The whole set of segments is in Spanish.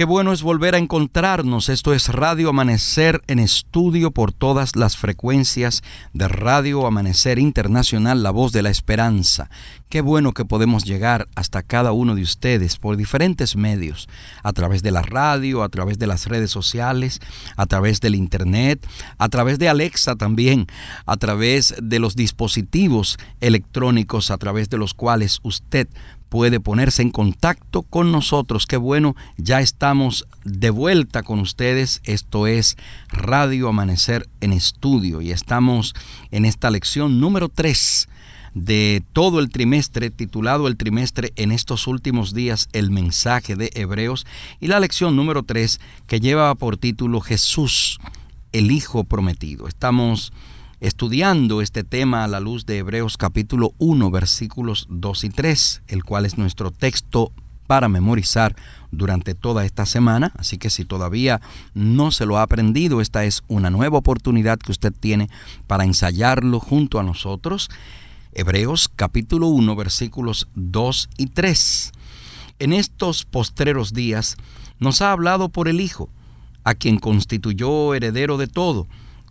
Qué bueno es volver a encontrarnos. Esto es Radio Amanecer en estudio por todas las frecuencias de Radio Amanecer Internacional, La Voz de la Esperanza. Qué bueno que podemos llegar hasta cada uno de ustedes por diferentes medios, a través de la radio, a través de las redes sociales, a través del Internet, a través de Alexa también, a través de los dispositivos electrónicos a través de los cuales usted puede ponerse en contacto con nosotros. Qué bueno, ya estamos de vuelta con ustedes. Esto es Radio Amanecer en Estudio y estamos en esta lección número 3 de todo el trimestre, titulado el trimestre en estos últimos días, el mensaje de Hebreos, y la lección número 3 que lleva por título Jesús, el Hijo prometido. Estamos estudiando este tema a la luz de Hebreos capítulo 1 versículos 2 y 3, el cual es nuestro texto para memorizar durante toda esta semana, así que si todavía no se lo ha aprendido, esta es una nueva oportunidad que usted tiene para ensayarlo junto a nosotros. Hebreos capítulo 1 versículos 2 y 3. En estos postreros días nos ha hablado por el Hijo, a quien constituyó heredero de todo,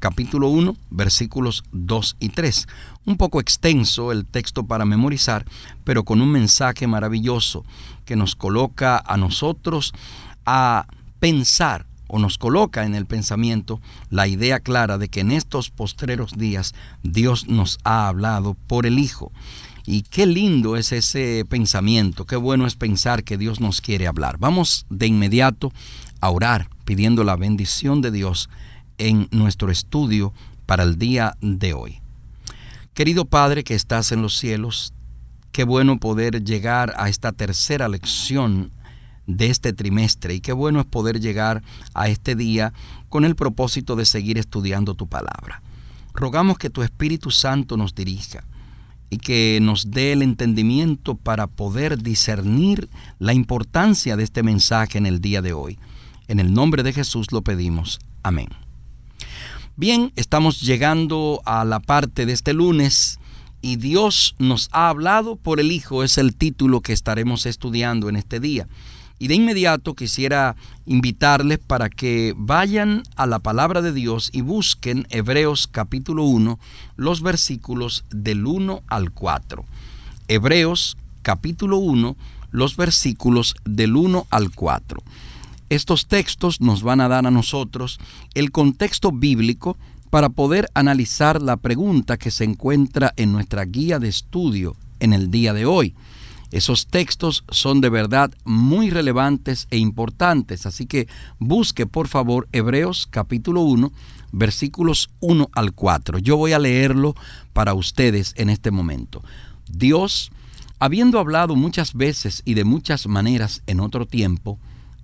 capítulo 1, versículos 2 y 3. Un poco extenso el texto para memorizar, pero con un mensaje maravilloso que nos coloca a nosotros a pensar o nos coloca en el pensamiento la idea clara de que en estos postreros días Dios nos ha hablado por el Hijo. Y qué lindo es ese pensamiento, qué bueno es pensar que Dios nos quiere hablar. Vamos de inmediato a orar pidiendo la bendición de Dios en nuestro estudio para el día de hoy. Querido Padre que estás en los cielos, qué bueno poder llegar a esta tercera lección de este trimestre y qué bueno es poder llegar a este día con el propósito de seguir estudiando tu palabra. Rogamos que tu Espíritu Santo nos dirija y que nos dé el entendimiento para poder discernir la importancia de este mensaje en el día de hoy. En el nombre de Jesús lo pedimos. Amén. Bien, estamos llegando a la parte de este lunes y Dios nos ha hablado por el Hijo, es el título que estaremos estudiando en este día. Y de inmediato quisiera invitarles para que vayan a la palabra de Dios y busquen Hebreos capítulo 1, los versículos del 1 al 4. Hebreos capítulo 1, los versículos del 1 al 4. Estos textos nos van a dar a nosotros el contexto bíblico para poder analizar la pregunta que se encuentra en nuestra guía de estudio en el día de hoy. Esos textos son de verdad muy relevantes e importantes, así que busque por favor Hebreos capítulo 1, versículos 1 al 4. Yo voy a leerlo para ustedes en este momento. Dios, habiendo hablado muchas veces y de muchas maneras en otro tiempo,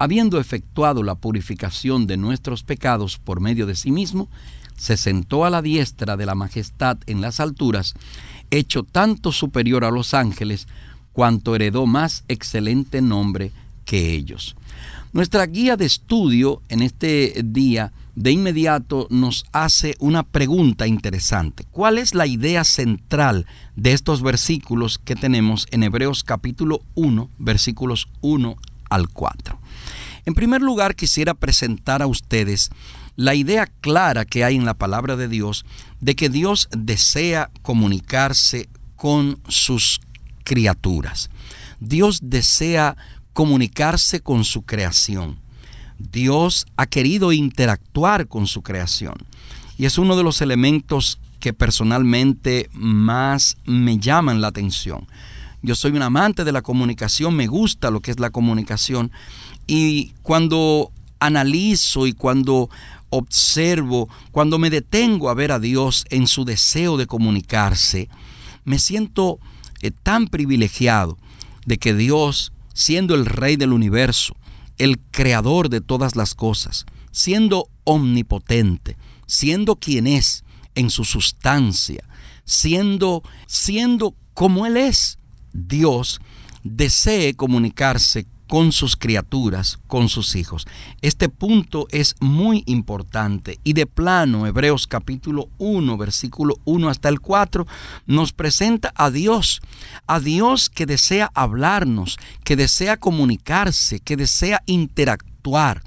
habiendo efectuado la purificación de nuestros pecados por medio de sí mismo, se sentó a la diestra de la majestad en las alturas, hecho tanto superior a los ángeles, cuanto heredó más excelente nombre que ellos. Nuestra guía de estudio en este día de inmediato nos hace una pregunta interesante. ¿Cuál es la idea central de estos versículos que tenemos en Hebreos capítulo 1, versículos 1 al 4. En primer lugar, quisiera presentar a ustedes la idea clara que hay en la palabra de Dios de que Dios desea comunicarse con sus criaturas. Dios desea comunicarse con su creación. Dios ha querido interactuar con su creación. Y es uno de los elementos que personalmente más me llaman la atención. Yo soy un amante de la comunicación, me gusta lo que es la comunicación. Y cuando analizo y cuando observo, cuando me detengo a ver a Dios en su deseo de comunicarse, me siento eh, tan privilegiado de que Dios, siendo el Rey del universo, el creador de todas las cosas, siendo omnipotente, siendo quien es en su sustancia, siendo, siendo como Él es, Dios, desee comunicarse con sus criaturas, con sus hijos. Este punto es muy importante y de plano Hebreos capítulo 1, versículo 1 hasta el 4 nos presenta a Dios, a Dios que desea hablarnos, que desea comunicarse, que desea interactuar.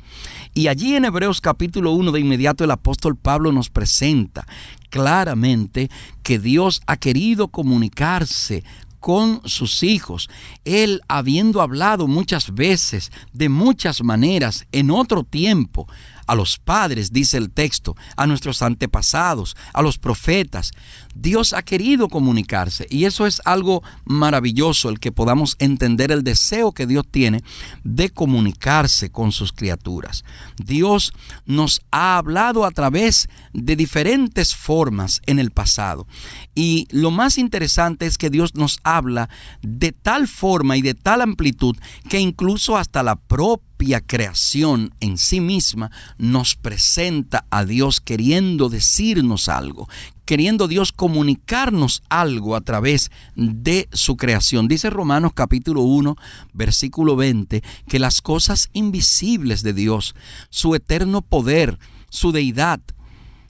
Y allí en Hebreos capítulo 1 de inmediato el apóstol Pablo nos presenta claramente que Dios ha querido comunicarse con sus hijos. Él, habiendo hablado muchas veces, de muchas maneras, en otro tiempo, a los padres, dice el texto, a nuestros antepasados, a los profetas. Dios ha querido comunicarse y eso es algo maravilloso, el que podamos entender el deseo que Dios tiene de comunicarse con sus criaturas. Dios nos ha hablado a través de diferentes formas en el pasado y lo más interesante es que Dios nos habla de tal forma y de tal amplitud que incluso hasta la propia creación en sí misma nos presenta a Dios queriendo decirnos algo, queriendo Dios comunicarnos algo a través de su creación. Dice Romanos capítulo 1, versículo 20, que las cosas invisibles de Dios, su eterno poder, su deidad,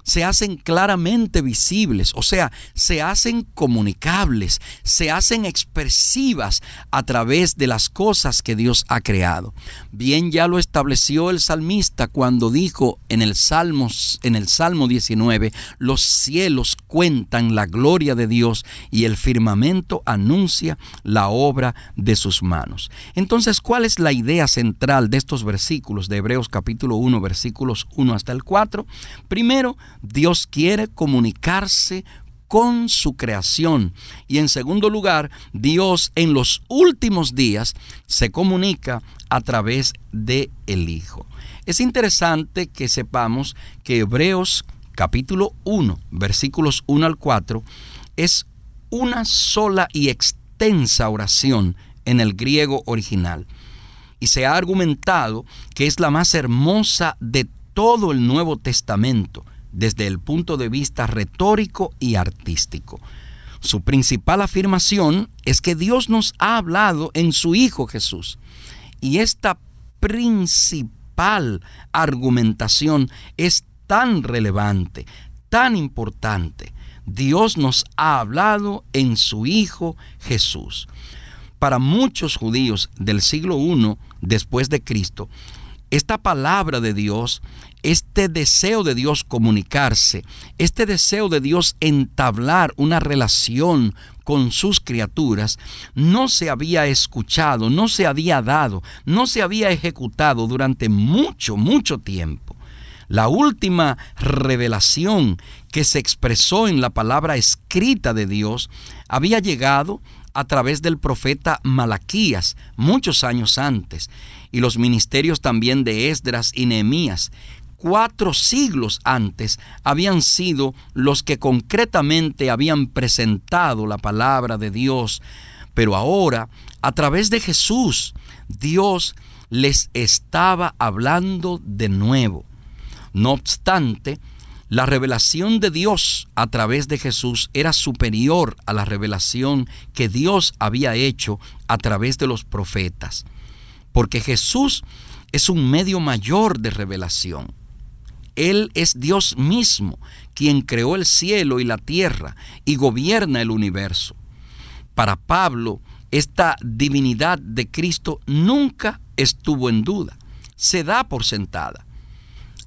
se hacen claramente visibles, o sea, se hacen comunicables, se hacen expresivas a través de las cosas que Dios ha creado. Bien ya lo estableció el salmista cuando dijo en el Salmo en el Salmo 19, los cielos cuentan la gloria de Dios y el firmamento anuncia la obra de sus manos. Entonces, ¿cuál es la idea central de estos versículos de Hebreos capítulo 1, versículos 1 hasta el 4? Primero, Dios quiere comunicarse con su creación. Y en segundo lugar, Dios en los últimos días se comunica a través de el Hijo. Es interesante que sepamos que Hebreos capítulo 1, versículos 1 al 4, es una sola y extensa oración en el griego original. Y se ha argumentado que es la más hermosa de todo el Nuevo Testamento desde el punto de vista retórico y artístico. Su principal afirmación es que Dios nos ha hablado en su Hijo Jesús. Y esta principal argumentación es tan relevante, tan importante. Dios nos ha hablado en su Hijo Jesús. Para muchos judíos del siglo I después de Cristo, esta palabra de Dios este deseo de Dios comunicarse, este deseo de Dios entablar una relación con sus criaturas, no se había escuchado, no se había dado, no se había ejecutado durante mucho, mucho tiempo. La última revelación que se expresó en la palabra escrita de Dios había llegado a través del profeta Malaquías muchos años antes y los ministerios también de Esdras y Nehemías cuatro siglos antes habían sido los que concretamente habían presentado la palabra de Dios. Pero ahora, a través de Jesús, Dios les estaba hablando de nuevo. No obstante, la revelación de Dios a través de Jesús era superior a la revelación que Dios había hecho a través de los profetas, porque Jesús es un medio mayor de revelación. Él es Dios mismo, quien creó el cielo y la tierra y gobierna el universo. Para Pablo, esta divinidad de Cristo nunca estuvo en duda, se da por sentada.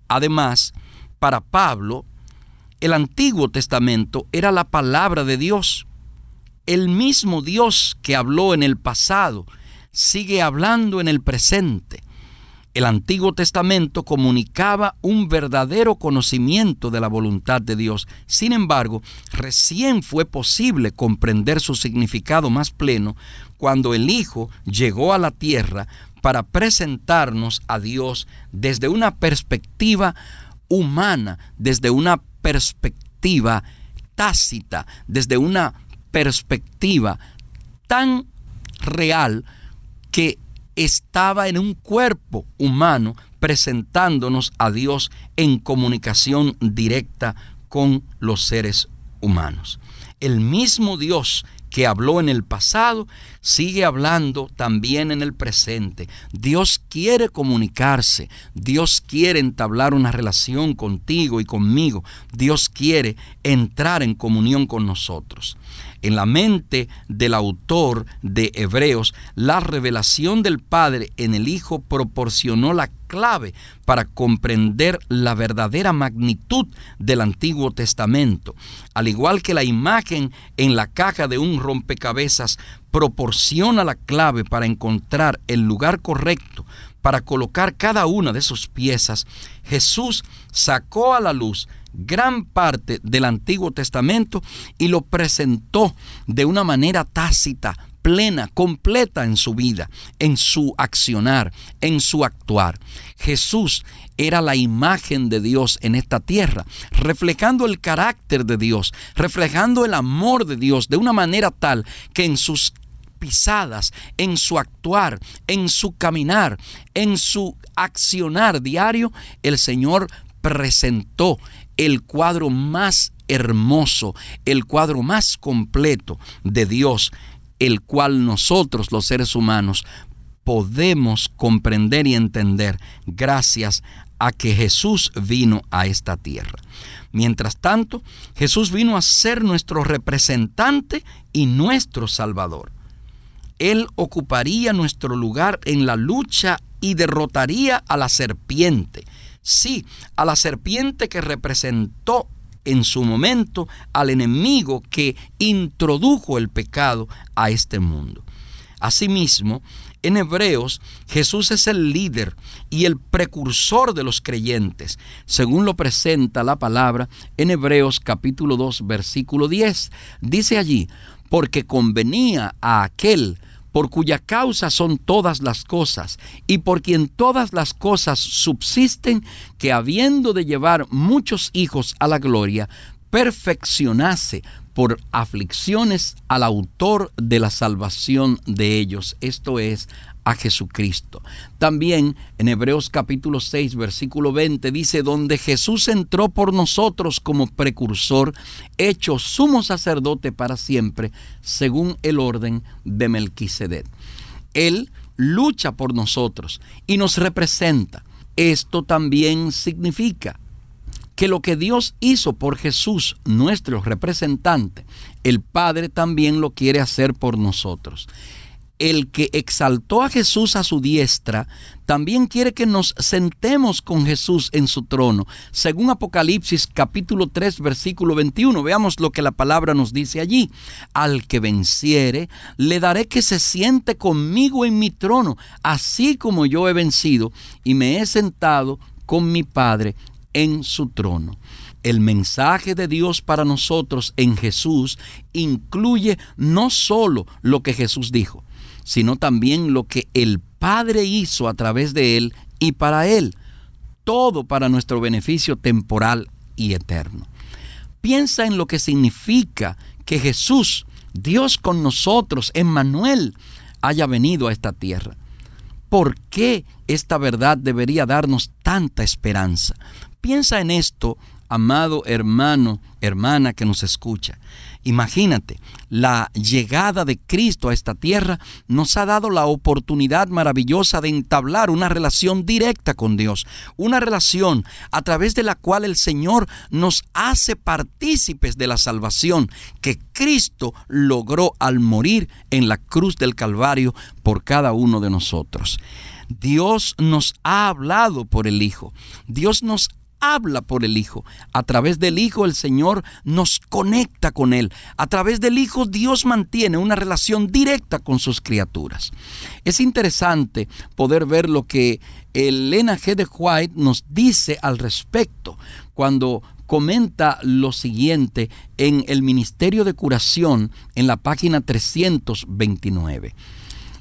Además, para Pablo, el Antiguo Testamento era la palabra de Dios. El mismo Dios que habló en el pasado sigue hablando en el presente. El Antiguo Testamento comunicaba un verdadero conocimiento de la voluntad de Dios. Sin embargo, recién fue posible comprender su significado más pleno cuando el Hijo llegó a la tierra para presentarnos a Dios desde una perspectiva humana, desde una perspectiva tácita, desde una perspectiva tan real que estaba en un cuerpo humano presentándonos a Dios en comunicación directa con los seres humanos. El mismo Dios que habló en el pasado, sigue hablando también en el presente. Dios quiere comunicarse, Dios quiere entablar una relación contigo y conmigo, Dios quiere entrar en comunión con nosotros. En la mente del autor de Hebreos, la revelación del Padre en el Hijo proporcionó la clave para comprender la verdadera magnitud del Antiguo Testamento. Al igual que la imagen en la caja de un rompecabezas proporciona la clave para encontrar el lugar correcto para colocar cada una de sus piezas, Jesús sacó a la luz gran parte del Antiguo Testamento y lo presentó de una manera tácita, plena, completa en su vida, en su accionar, en su actuar. Jesús era la imagen de Dios en esta tierra, reflejando el carácter de Dios, reflejando el amor de Dios de una manera tal que en sus pisadas, en su actuar, en su caminar, en su accionar diario, el Señor presentó el cuadro más hermoso, el cuadro más completo de Dios, el cual nosotros los seres humanos podemos comprender y entender gracias a que Jesús vino a esta tierra. Mientras tanto, Jesús vino a ser nuestro representante y nuestro Salvador. Él ocuparía nuestro lugar en la lucha y derrotaría a la serpiente sí, a la serpiente que representó en su momento al enemigo que introdujo el pecado a este mundo. Asimismo, en Hebreos, Jesús es el líder y el precursor de los creyentes, según lo presenta la palabra en Hebreos capítulo 2, versículo 10. Dice allí, porque convenía a aquel por cuya causa son todas las cosas, y por quien todas las cosas subsisten, que habiendo de llevar muchos hijos a la gloria, perfeccionase por aflicciones al autor de la salvación de ellos, esto es, a Jesucristo. También en Hebreos capítulo 6, versículo 20 dice, donde Jesús entró por nosotros como precursor, hecho sumo sacerdote para siempre, según el orden de Melquisedec. Él lucha por nosotros y nos representa. Esto también significa que lo que Dios hizo por Jesús, nuestro representante, el Padre también lo quiere hacer por nosotros el que exaltó a Jesús a su diestra, también quiere que nos sentemos con Jesús en su trono. Según Apocalipsis capítulo 3 versículo 21, veamos lo que la palabra nos dice allí. Al que venciere, le daré que se siente conmigo en mi trono, así como yo he vencido y me he sentado con mi Padre en su trono. El mensaje de Dios para nosotros en Jesús incluye no solo lo que Jesús dijo, sino también lo que el Padre hizo a través de Él y para Él, todo para nuestro beneficio temporal y eterno. Piensa en lo que significa que Jesús, Dios con nosotros, Emmanuel, haya venido a esta tierra. ¿Por qué esta verdad debería darnos tanta esperanza? Piensa en esto, amado hermano, hermana que nos escucha. Imagínate, la llegada de Cristo a esta tierra nos ha dado la oportunidad maravillosa de entablar una relación directa con Dios, una relación a través de la cual el Señor nos hace partícipes de la salvación que Cristo logró al morir en la cruz del Calvario por cada uno de nosotros. Dios nos ha hablado por el Hijo. Dios nos habla por el Hijo. A través del Hijo el Señor nos conecta con Él. A través del Hijo Dios mantiene una relación directa con sus criaturas. Es interesante poder ver lo que Elena G. de White nos dice al respecto cuando comenta lo siguiente en el Ministerio de Curación en la página 329.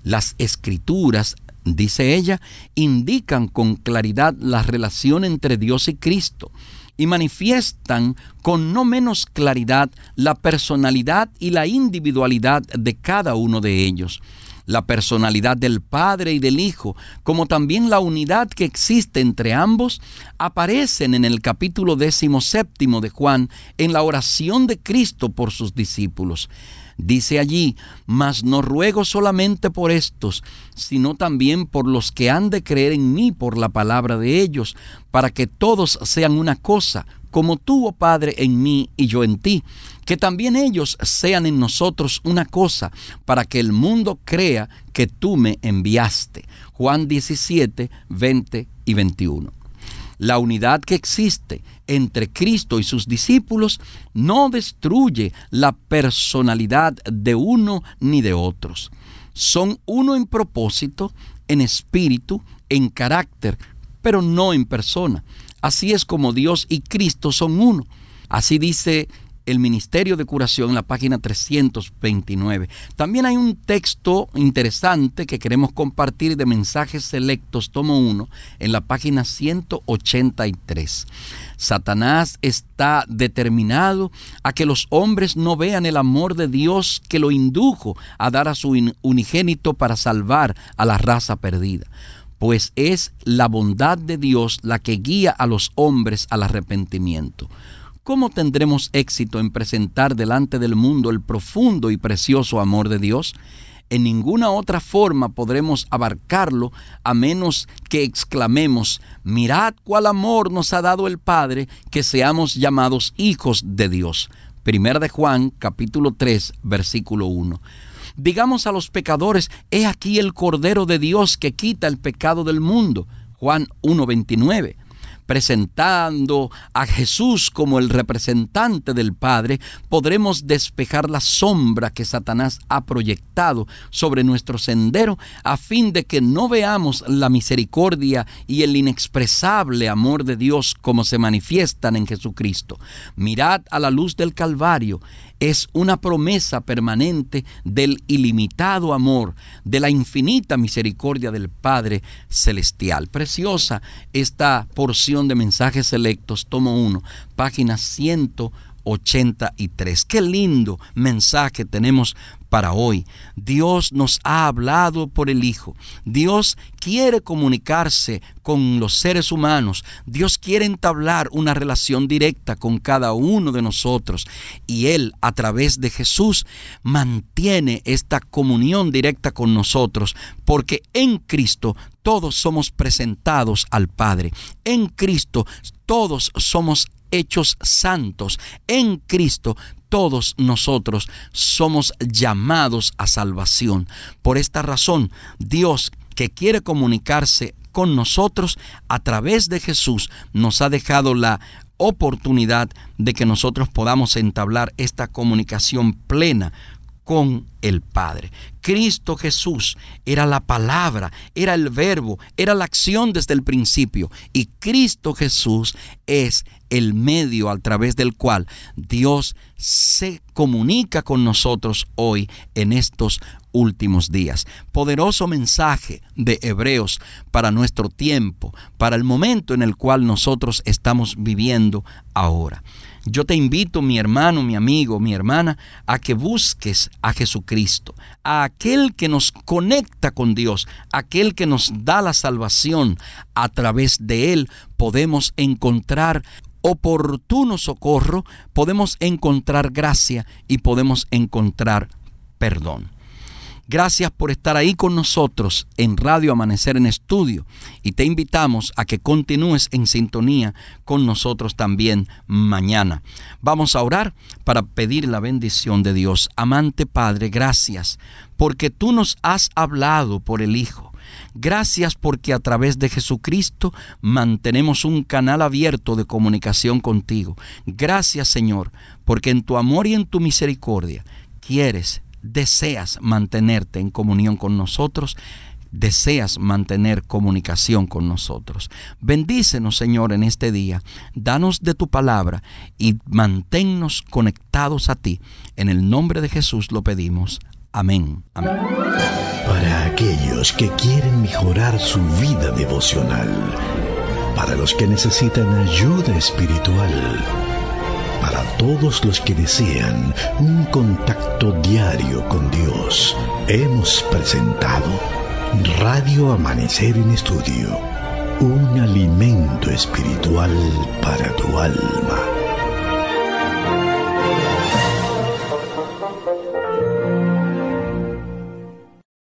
Las escrituras dice ella, indican con claridad la relación entre Dios y Cristo y manifiestan con no menos claridad la personalidad y la individualidad de cada uno de ellos. La personalidad del Padre y del Hijo, como también la unidad que existe entre ambos, aparecen en el capítulo séptimo de Juan en la oración de Cristo por sus discípulos. Dice allí, mas no ruego solamente por estos, sino también por los que han de creer en mí por la palabra de ellos, para que todos sean una cosa, como tú, oh Padre, en mí y yo en ti, que también ellos sean en nosotros una cosa, para que el mundo crea que tú me enviaste. Juan 17, 20 y 21. La unidad que existe entre Cristo y sus discípulos no destruye la personalidad de uno ni de otros. Son uno en propósito, en espíritu, en carácter, pero no en persona. Así es como Dios y Cristo son uno. Así dice el Ministerio de Curación en la página 329. También hay un texto interesante que queremos compartir de mensajes selectos, tomo 1, en la página 183. Satanás está determinado a que los hombres no vean el amor de Dios que lo indujo a dar a su unigénito para salvar a la raza perdida pues es la bondad de Dios la que guía a los hombres al arrepentimiento. ¿Cómo tendremos éxito en presentar delante del mundo el profundo y precioso amor de Dios? En ninguna otra forma podremos abarcarlo a menos que exclamemos, mirad cuál amor nos ha dado el Padre, que seamos llamados hijos de Dios. Primera de Juan, capítulo 3, versículo 1. Digamos a los pecadores, he aquí el Cordero de Dios que quita el pecado del mundo. Juan 1.29 presentando a Jesús como el representante del Padre, podremos despejar la sombra que Satanás ha proyectado sobre nuestro sendero a fin de que no veamos la misericordia y el inexpresable amor de Dios como se manifiestan en Jesucristo. Mirad a la luz del Calvario es una promesa permanente del ilimitado amor, de la infinita misericordia del Padre Celestial. Preciosa esta porción de mensajes selectos, tomo 1, página 183. Qué lindo mensaje tenemos para hoy. Dios nos ha hablado por el Hijo. Dios quiere comunicarse con los seres humanos. Dios quiere entablar una relación directa con cada uno de nosotros. Y Él, a través de Jesús, mantiene esta comunión directa con nosotros. Porque en Cristo todos somos presentados al Padre. En Cristo todos somos hechos santos. En Cristo todos nosotros somos llamados a salvación. Por esta razón, Dios que quiere comunicarse con nosotros a través de Jesús nos ha dejado la oportunidad de que nosotros podamos entablar esta comunicación plena con el Padre. Cristo Jesús era la palabra, era el verbo, era la acción desde el principio. Y Cristo Jesús es el medio a través del cual Dios se comunica con nosotros hoy en estos últimos días. Poderoso mensaje de Hebreos para nuestro tiempo, para el momento en el cual nosotros estamos viviendo ahora. Yo te invito, mi hermano, mi amigo, mi hermana, a que busques a Jesucristo, a aquel que nos conecta con Dios, aquel que nos da la salvación. A través de Él podemos encontrar oportuno socorro, podemos encontrar gracia y podemos encontrar perdón. Gracias por estar ahí con nosotros en Radio Amanecer en Estudio y te invitamos a que continúes en sintonía con nosotros también mañana. Vamos a orar para pedir la bendición de Dios. Amante Padre, gracias porque tú nos has hablado por el Hijo Gracias porque a través de Jesucristo mantenemos un canal abierto de comunicación contigo. Gracias Señor, porque en tu amor y en tu misericordia quieres, deseas mantenerte en comunión con nosotros deseas mantener comunicación con nosotros. Bendícenos, Señor, en este día. Danos de tu palabra y manténnos conectados a ti. En el nombre de Jesús lo pedimos. Amén. Amén. Para aquellos que quieren mejorar su vida devocional, para los que necesitan ayuda espiritual, para todos los que desean un contacto diario con Dios, hemos presentado Radio Amanecer en Estudio, un alimento espiritual para tu alma.